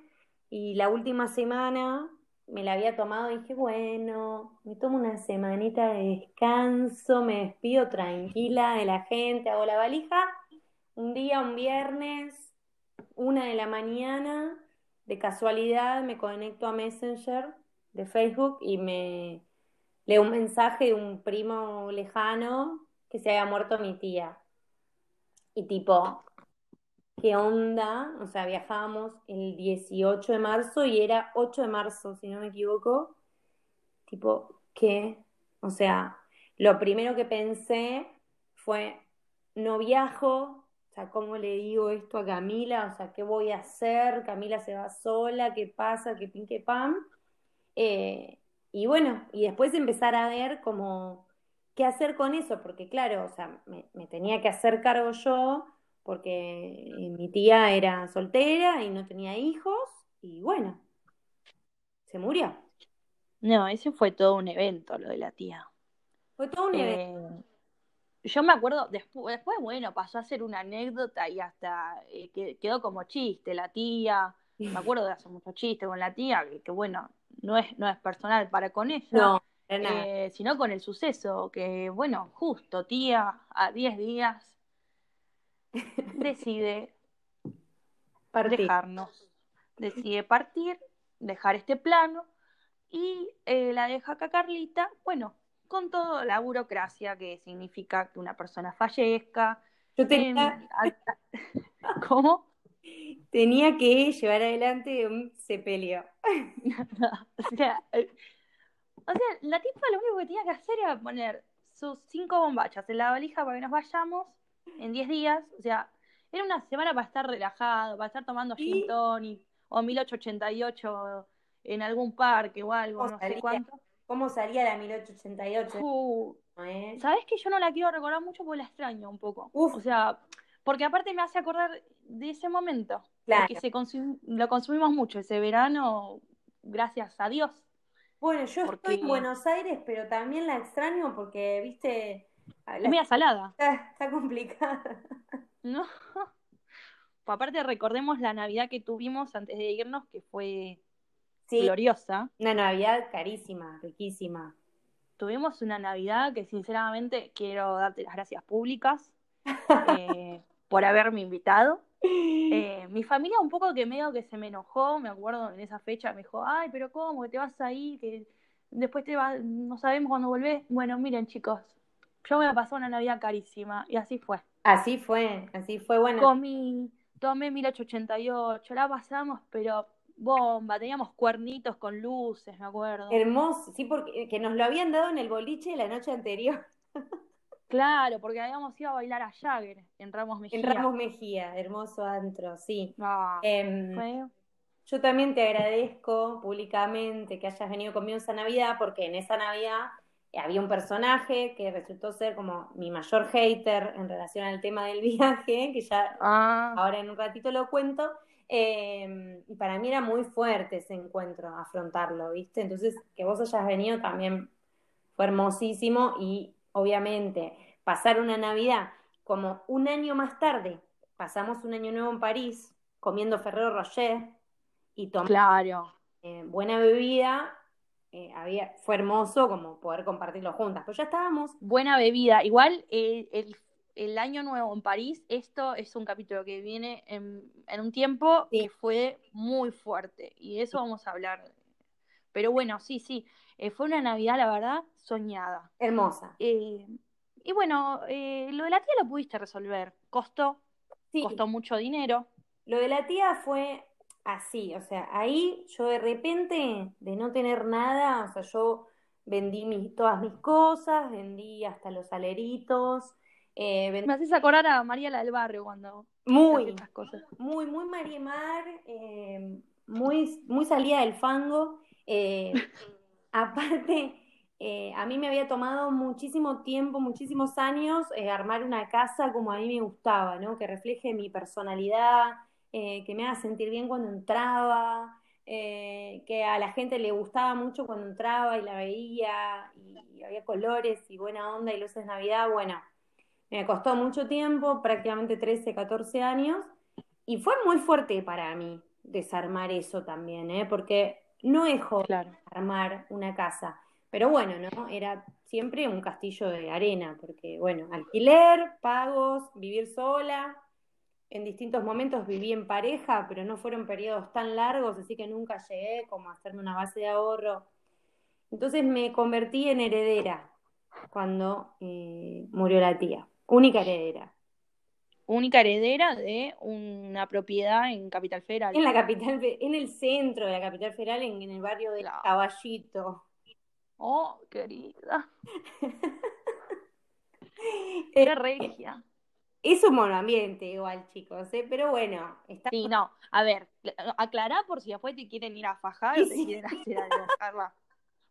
y la última semana me la había tomado y dije, bueno, me tomo una semanita de descanso, me despido tranquila de la gente, hago la valija. Un día, un viernes, una de la mañana, de casualidad me conecto a Messenger de Facebook y me leo un mensaje de un primo lejano que se había muerto mi tía. Y tipo, ¿qué onda? O sea, viajábamos el 18 de marzo y era 8 de marzo, si no me equivoco. Tipo, ¿qué? O sea, lo primero que pensé fue, no viajo, o sea, ¿cómo le digo esto a Camila? O sea, ¿qué voy a hacer? Camila se va sola, ¿qué pasa? ¿Qué pin, qué pam? Eh, y bueno, y después empezar a ver como qué hacer con eso, porque claro, o sea, me, me tenía que hacer cargo yo porque eh, mi tía era soltera y no tenía hijos y bueno, se murió. No, ese fue todo un evento, lo de la tía. Fue todo un evento. Eh, yo me acuerdo, después, después, bueno, pasó a ser una anécdota y hasta eh, quedó como chiste la tía. Me acuerdo de hacer muchos chistes con la tía, que, bueno, no es, no es personal para con ella, no, sino con el suceso, que bueno, justo tía, a 10 días decide dejarnos, decide partir, dejar este plano y eh, la deja acá Carlita, bueno, con toda la burocracia que significa que una persona fallezca. Yo tenía... ¿Cómo? Tenía que llevar adelante un sepelio. o, sea, eh, o sea, la tipa lo único que tenía que hacer era poner sus cinco bombachas en la valija para que nos vayamos en 10 días, o sea, era una semana para estar relajado, para estar tomando gin tonic o 1888 en algún parque o algo, no sé cuánto. ¿Cómo salía la 1888? Uh, ¿Eh? Sabes que yo no la quiero recordar mucho porque la extraño un poco. O sea, porque aparte me hace acordar de ese momento. Claro. Que se lo consumimos mucho ese verano, gracias a Dios. Bueno, yo estoy en Buenos Aires, pero también la extraño porque, viste, es media salada. Está, complicada. No. Aparte, recordemos la Navidad que tuvimos antes de irnos, que fue gloriosa. Una Navidad carísima, riquísima. Tuvimos una Navidad que, sinceramente, quiero darte las gracias públicas eh, por haberme invitado. Eh, mi familia un poco que medio que se me enojó, me acuerdo en esa fecha, me dijo, ay, pero ¿cómo? Que te vas ahí, que después te vas, no sabemos cuándo volvés. Bueno, miren chicos, yo me pasó una Navidad carísima y así fue. Así fue, así fue, bueno. Comí, tomé 1888, la pasamos, pero bomba, teníamos cuernitos con luces, me acuerdo. Hermoso, sí, porque que nos lo habían dado en el boliche la noche anterior. Claro, porque habíamos ido a bailar a Jagger en Ramos Mejía. En Ramos Mejía, hermoso antro, sí. Ah, em, yo también te agradezco públicamente que hayas venido conmigo esa Navidad, porque en esa Navidad había un personaje que resultó ser como mi mayor hater en relación al tema del viaje, que ya ah. ahora en un ratito lo cuento, Eh, y para mí era muy fuerte ese encuentro, afrontarlo, ¿viste? Entonces, que vos hayas venido también fue hermosísimo y obviamente pasar una Navidad como un año más tarde, pasamos un año nuevo en París comiendo Ferrero Rocher y tomando Claro. eh, buena bebida, eh, había, fue hermoso como poder compartirlo juntas, pero ya estábamos, Buena bebida. Igual eh, el, el año nuevo en París, esto es un capítulo que viene en, en un tiempo Sí. que fue muy fuerte y de eso vamos a hablar. Pero bueno, sí, sí, eh, fue una Navidad, la verdad, soñada. hermosa. Eh, y bueno, eh, lo de la tía lo pudiste resolver. Costó, Sí, costó mucho dinero. Lo de la tía fue así, o sea, ahí yo de repente, de no tener nada, o sea, yo vendí mis- todas mis cosas, vendí hasta los aleritos, eh, Me haces acordar a María la del barrio cuando muy, estas cosas. muy, muy Marimar, eh, muy, muy salida del fango. eh, aparte, eh, a mí me había tomado muchísimo tiempo, muchísimos años eh, armar una casa como a mí me gustaba, ¿no? Que refleje mi personalidad, que me haga sentir bien cuando entraba, que a la gente le gustaba mucho cuando entraba y la veía, y, y había colores y buena onda y luces de Navidad. Bueno, me costó mucho tiempo, prácticamente 13, 14 años. Y fue muy fuerte para mí desarmar eso también, ¿eh? Porque no es joven Claro. armar una casa. Pero bueno, ¿no? Era siempre un castillo de arena, porque bueno, alquiler, pagos, vivir sola. En distintos momentos viví en pareja, pero no fueron periodos tan largos, así que nunca llegué como a hacerme una base de ahorro. Entonces me convertí en heredera cuando eh, murió la tía, única heredera. Única heredera de una propiedad en Capital Federal. En la capital, en el centro de la capital federal, en, en el barrio de Claro. Caballito. Oh, querida. Qué regia. es un monoambiente igual, chicos, ¿eh? Pero bueno, está Sí, no. A ver, aclará por si después te quieren ir a fajar o te Sí. quieren hacer algo.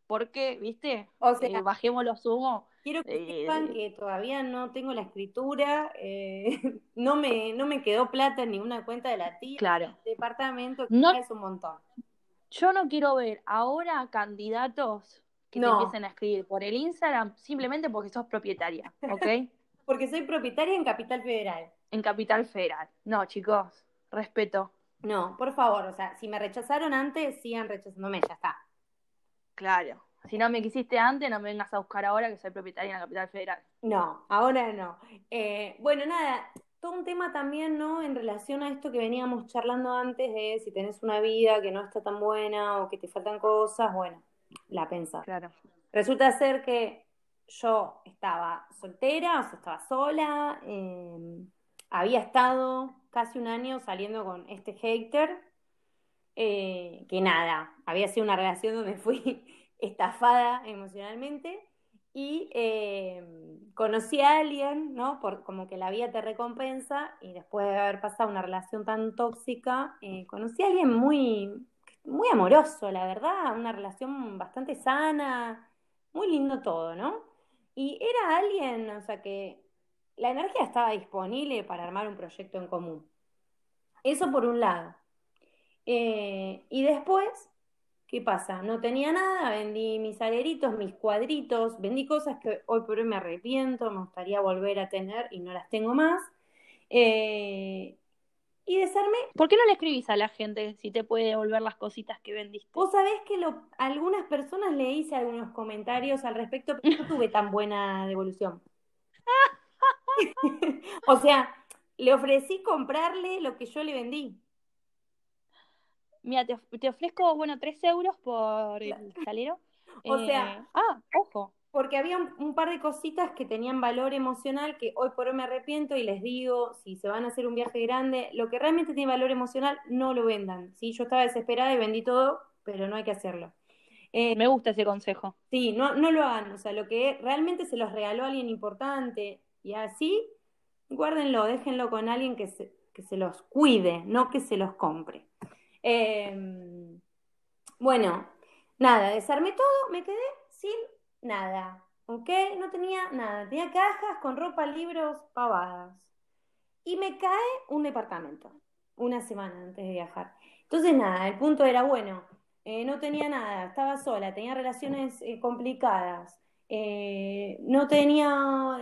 Porque, viste, O sea, Eh, bajemos los humos. quiero que eh, sepan que todavía no tengo la escritura, eh, no me, no me quedó plata en ninguna cuenta de la tía, Claro. departamento, que No- es un montón. Yo no quiero ver ahora candidatos que No. te empiecen a escribir por el Instagram simplemente porque sos propietaria, ¿ok? Porque soy propietaria en Capital Federal. En Capital Federal. No, chicos, respeto. No, por favor, o sea, si me rechazaron antes, sigan rechazándome, ya está. Claro. Si no me quisiste antes, no me vengas a buscar ahora que soy propietaria en la Capital Federal. No, ahora no. Eh, bueno, nada, todo un tema también, ¿no? En relación a esto que veníamos charlando antes de si tenés una vida que no está tan buena o que te faltan cosas, bueno, la pensás. Claro. Resulta ser que yo estaba soltera, o sea, estaba sola, eh, había estado casi un año saliendo con este hater, eh, que nada, había sido una relación donde fui estafada emocionalmente y eh, conocí a alguien, ¿no? Por, como que la vida te recompensa y después de haber pasado una relación tan tóxica, eh, conocí a alguien muy, muy amoroso, la verdad, una relación bastante sana, muy lindo todo, ¿no? Y era alguien, o sea, que la energía estaba disponible para armar un proyecto en común. Eso por un lado. Eh, y después, ¿qué pasa? No tenía nada, vendí mis aleritos, mis cuadritos, vendí cosas que hoy por hoy me arrepiento, me gustaría volver a tener y no las tengo más. Eh, y desarmé. ¿Por qué no le escribís a la gente si te puede devolver las cositas que vendiste? Vos sabés que lo, algunas personas le hice algunos comentarios al respecto, pero no tuve tan buena devolución. O sea, le ofrecí comprarle lo que yo le vendí. Mira, te, of- te ofrezco, bueno, 3 euros por el salero. O Eh, sea- ah, ojo. Porque había un, un par de cositas que tenían valor emocional que hoy por hoy me arrepiento y les digo, si se van a hacer un viaje grande, lo que realmente tiene valor emocional, no lo vendan. ¿sí? Yo estaba desesperada y vendí todo, pero no hay que hacerlo. Eh, Me gusta ese consejo. Sí, no, no lo hagan. O sea, lo que realmente se los regaló a alguien importante y así, guárdenlo, déjenlo con alguien que se, que se los cuide, no que se los compre. Eh, bueno, nada, desarmé todo, me quedé sin nada, ¿ok? No tenía nada, tenía cajas con ropa, libros, pavadas. Y me cae un departamento. una semana antes de viajar. Entonces, nada, el punto era, bueno, eh, no tenía nada, estaba sola, tenía relaciones eh, complicadas, eh, no tenía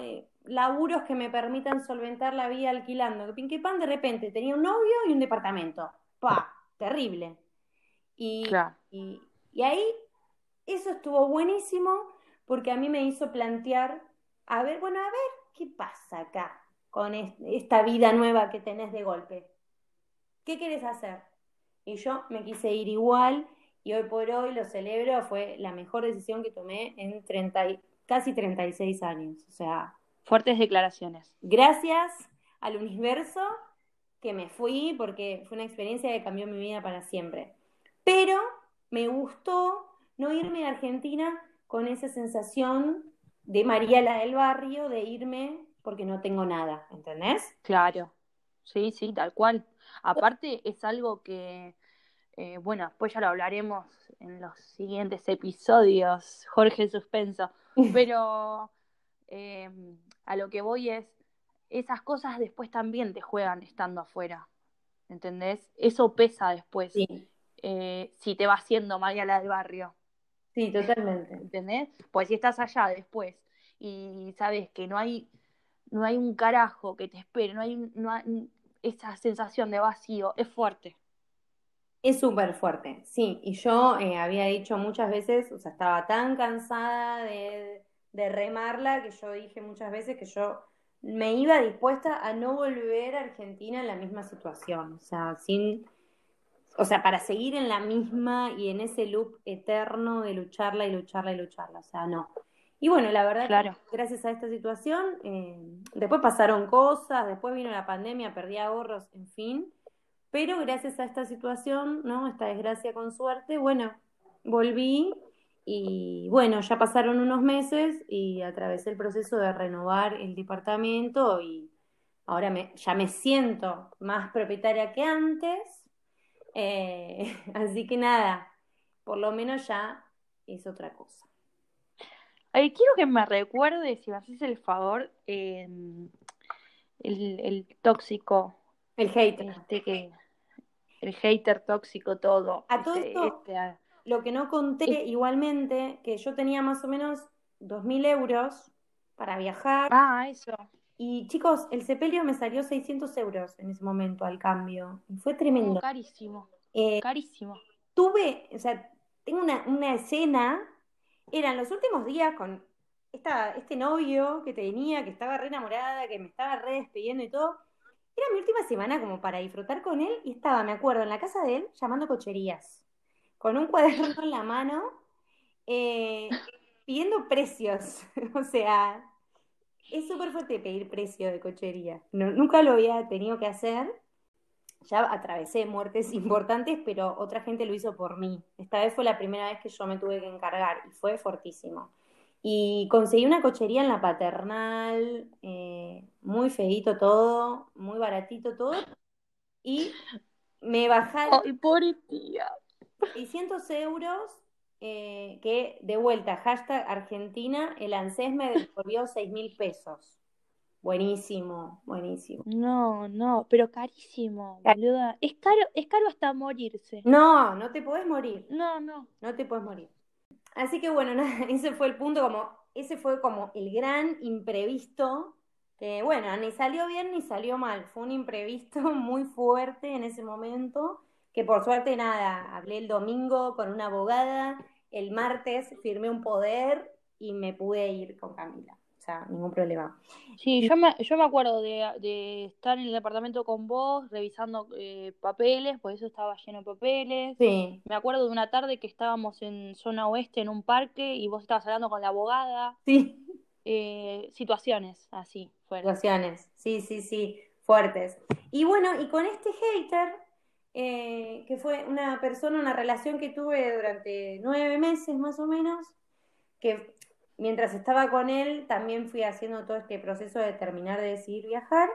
laburos que me permitan solventar la vida alquilando. Que Pan de repente tenía un novio y un departamento. ¡Pah! Terrible. Y, y, y ahí eso estuvo buenísimo porque a mí me hizo plantear, a ver, bueno, a ver, ¿qué pasa acá con esta vida nueva que tenés de golpe? ¿Qué quieres hacer? Y yo me quise ir igual y hoy por hoy lo celebro, fue la mejor decisión que tomé en 30, casi 36 años. O sea, fuertes declaraciones. Gracias al universo que me fui porque fue una experiencia que cambió mi vida para siempre. Pero me gustó no irme a Argentina con esa sensación de María la del barrio, de irme porque no tengo nada, ¿entendés? Claro, sí, sí, tal cual. Aparte es algo que, eh, bueno, después ya lo hablaremos en los siguientes episodios, Jorge Suspenso, pero eh, a lo que voy es, esas cosas después también te juegan estando afuera, ¿entendés? Eso pesa después, eh, si te va haciendo María la del barrio. Sí, totalmente. ¿Entendés? Pues si estás allá después y sabes que no hay, no hay un carajo que te espere, no hay, no esa sensación de vacío, es fuerte. Es súper fuerte, sí. Y yo eh, había dicho muchas veces, o sea, estaba tan cansada de, de remarla que yo dije muchas veces que yo me iba dispuesta a no volver a Argentina en la misma situación, o sea, sin o sea, para seguir en la misma y en ese loop eterno de lucharla y lucharla y lucharla, o sea, no. Y bueno, la verdad, claro. gracias a esta situación, eh, después pasaron cosas, después vino la pandemia, perdí ahorros, en fin, pero gracias a esta situación, ¿no? Esta desgracia con suerte, bueno, volví y bueno, ya pasaron unos meses y atravesé el proceso de renovar el departamento y ahora me, ya me siento más propietaria que antes eh, así que nada, por lo menos ya es otra cosa. quiero que me recuerdes, si me haces el favor, el, el, tóxico. El hater. Este que, el hater tóxico, todo. A todo este, esto, este, lo que no conté igualmente, que yo tenía más o menos dos mil euros para viajar. Ah, eso. Y chicos, el sepelio me salió 600 euros en ese momento al cambio. fue tremendo. Oh, carísimo. Eh, carísimo. Tuve, o sea, tengo una, una, escena, eran los últimos días con esta, este novio que tenía, que estaba re enamorada, que me estaba re despidiendo y todo. Era mi última semana como para disfrutar con él y estaba, me acuerdo, en la casa de él llamando cocherías, con un cuaderno en la mano, eh, pidiendo precios. o sea, es súper fuerte pedir precio de cochería. nunca lo había tenido que hacer. Ya atravesé muertes importantes, pero otra gente lo hizo por mí. Esta vez fue la primera vez que yo me tuve que encargar y fue fortísimo. Y conseguí una cochería en la paternal, eh, muy feito todo, muy baratito todo. Y me bajaron. ¡Ay, pobre tía! 600 euros eh, que de vuelta, hashtag Argentina, el ANSES me devolvió 6 mil pesos. Buenísimo, buenísimo. No, no, pero carísimo, boluda. Es caro, es caro hasta morirse. No, no te puedes morir. No, no. No te puedes morir. Así que bueno, ese fue el punto, como, ese fue como el gran imprevisto, que bueno, ni salió bien ni salió mal. Fue un imprevisto muy fuerte en ese momento, que por suerte nada, hablé el domingo con una abogada el martes firmé un poder y me pude ir con Camila. O sea, ningún problema. Sí, yo me, yo me acuerdo de, estar en el departamento con vos, revisando eh, papeles, por eso estaba lleno de papeles. Sí. Me acuerdo de una tarde que estábamos en zona oeste, en un parque, y vos estabas hablando con la abogada. Sí. Eh, situaciones así, Situaciones, sí, sí, sí, fuertes. Y bueno, y con este hater, eh, que fue una persona, una relación que tuve durante nueve meses más o menos, que mientras estaba con él también fui haciendo todo este proceso de terminar de decidir viajar.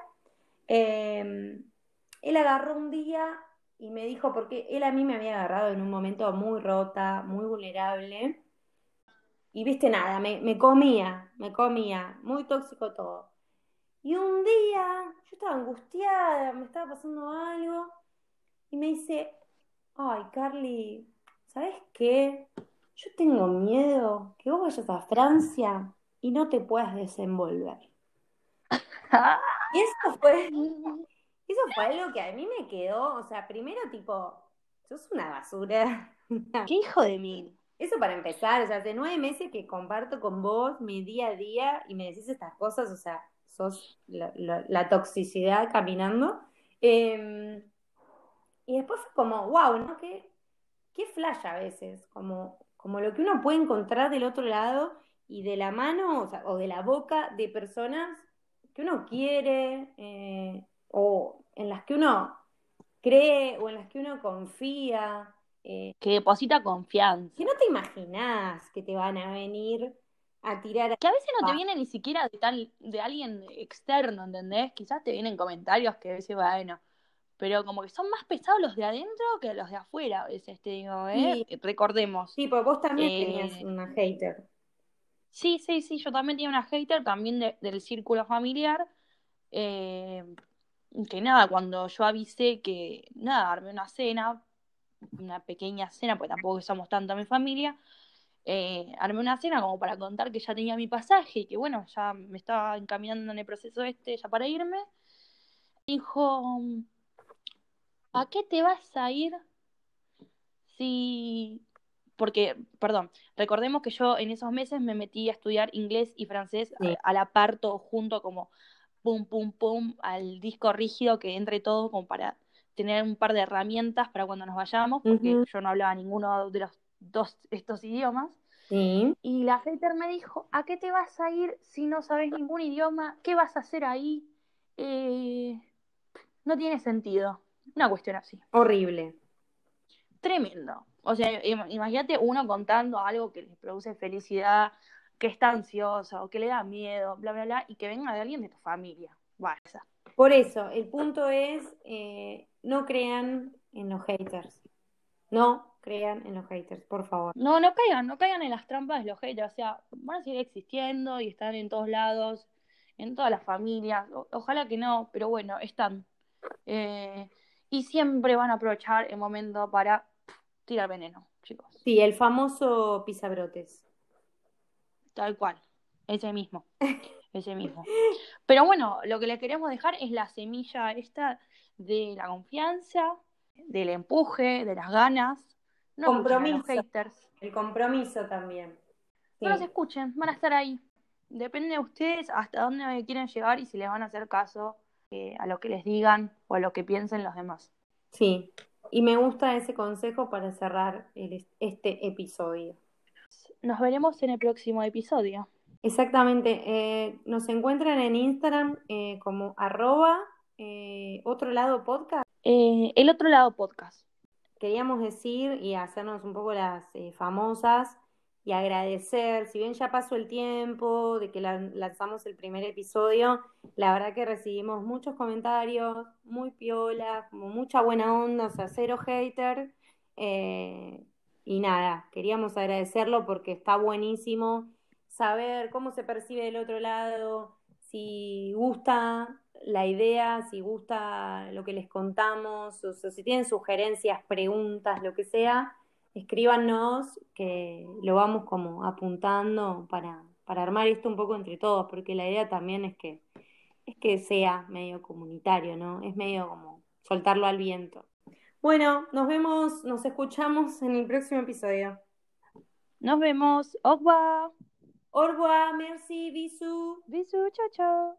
Em, él agarró un día y me dijo, porque él a mí me había agarrado en un momento muy rota, muy vulnerable, y viste nada, me, me comía, me comía, muy tóxico todo. Y un día yo estaba angustiada, me estaba pasando algo, y me dice, ay, Carly, ¿sabes qué? Yo tengo miedo que vos vayas a Francia y no te puedas desenvolver. y eso fue, eso fue algo que a mí me quedó, o sea, primero tipo, sos una basura. ¡Qué hijo de mil! Eso para empezar, o sea, hace nueve meses que comparto con vos mi día a día y me decís estas cosas, o sea, sos la, toxicidad caminando. Em, y después fue como, wow, ¿no? Qué, qué flash a veces, como, como lo que uno puede encontrar del otro lado y de la mano, o, sea, o de la boca de personas que uno quiere, eh, o en las que uno cree, o en las que uno confía. Eh, que deposita confianza. Que no te imaginás que te van a venir a tirar. Que a veces no te viene ni siquiera de tal, de alguien externo, ¿entendés? Quizás te vienen comentarios que veces, bueno, pero como que son más pesados los de adentro que los de afuera a veces, te digo, ¿eh? Recordemos. Sí, porque vos también eh, tenías una hater. Sí, sí, sí, yo también tenía una hater, también del círculo familiar. Eh, que nada, cuando yo avisé que, nada, armé una cena, una pequeña cena, porque tampoco somos tanto mi familia, eh, armé una cena como para contar que ya tenía mi pasaje y que bueno, ya me estaba encaminando en el proceso este ya para irme. Dijo, ¿a qué te vas a ir si... Porque, perdón, recordemos que yo en esos meses me metí a estudiar inglés y francés a, la par todo junto como pum, pum, pum, al disco rígido que entre todo como para tener un par de herramientas para cuando nos vayamos, porque yo no hablaba ninguno de los dos estos idiomas. Y la hater me dijo, ¿a qué te vas a ir si no sabes ningún idioma? ¿Qué vas a hacer ahí? Eh, no tiene sentido. Una cuestión así. Horrible. Tremendo. O sea, imagínate uno contando algo que les produce felicidad, que está ansiosa o que le da miedo, bla, bla, bla, y que venga de alguien de tu familia. Bueno, Por eso, el punto es, eh, no crean en los haters. No crean en los haters, por favor. No, no caigan, no caigan en las trampas de los haters. O sea, van a seguir existiendo y están en todos lados, en todas las familias. ojalá que no, pero bueno, están. Eh, y siempre van a aprovechar el momento para tirar veneno, chicos. Sí, el famoso pisabrotes. Tal cual, ese mismo, ese mismo. Pero bueno, lo que le queremos dejar es la semilla esta de la confianza, del empuje, de las ganas. No compromiso. haters. El compromiso también. No los escuchen, van a estar ahí. Depende de ustedes hasta dónde quieren llegar y si les van a hacer caso eh, a lo que les digan o a lo que piensen los demás. Sí, y me gusta ese consejo para cerrar este episodio. Nos veremos en el próximo episodio. Exactamente. Eh, nos encuentran en Instagram eh, como arroba eh, otro lado podcast. el otro lado podcast. Queríamos decir y hacernos un poco las famosas y agradecer, si bien ya pasó el tiempo de que lanzamos el primer episodio, la verdad que recibimos muchos comentarios, muy piola, como mucha buena onda, o sea, cero hater. Y nada, queríamos agradecerlo porque está buenísimo saber cómo se percibe del otro lado, si gusta la idea, si gusta lo que les contamos, o si tienen sugerencias, preguntas, lo que sea, escríbanos que lo vamos como apuntando para, para armar esto un poco entre todos, porque la idea también es que, es que sea medio comunitario, ¿no? Es medio como soltarlo al viento. Bueno, nos vemos, nos escuchamos en el próximo episodio. Nos vemos. Au revoir. Au revoir, merci, bisous. Bisous, chao, chao.